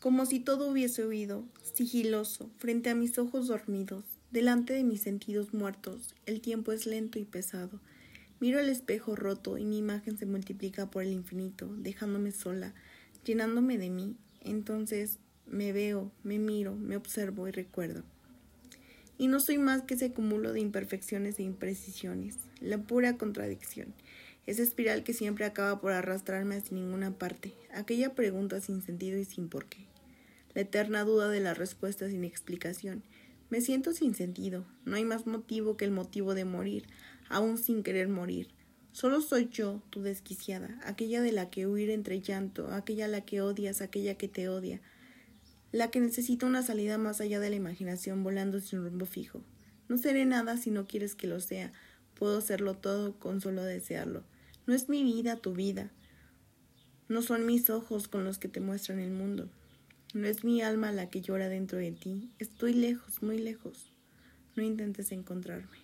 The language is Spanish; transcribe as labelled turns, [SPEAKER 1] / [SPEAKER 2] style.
[SPEAKER 1] como si todo hubiese huido, sigiloso, frente a mis ojos dormidos, delante de mis sentidos muertos, el tiempo es lento y pesado. Miro el espejo roto y mi imagen se multiplica por el infinito, dejándome sola, llenándome de mí. Entonces me veo, me miro, me observo y recuerdo. Y no soy más que ese cúmulo de imperfecciones e imprecisiones, la pura contradicción, esa espiral que siempre acaba por arrastrarme hacia ninguna parte, aquella pregunta sin sentido y sin porqué, la eterna duda de la respuesta sin explicación. Me siento sin sentido, no hay más motivo que el motivo de morir, aún sin querer morir. Solo soy yo, tu desquiciada, aquella de la que huir entre llanto, aquella a la que odias, aquella que te odia, la que necesita una salida más allá de la imaginación volando sin rumbo fijo. No seré nada si no quieres que lo sea, puedo serlo todo con solo desearlo. No es mi vida tu vida, no son mis ojos con los que te muestran el mundo, no es mi alma la que llora dentro de ti, estoy lejos, muy lejos, no intentes encontrarme.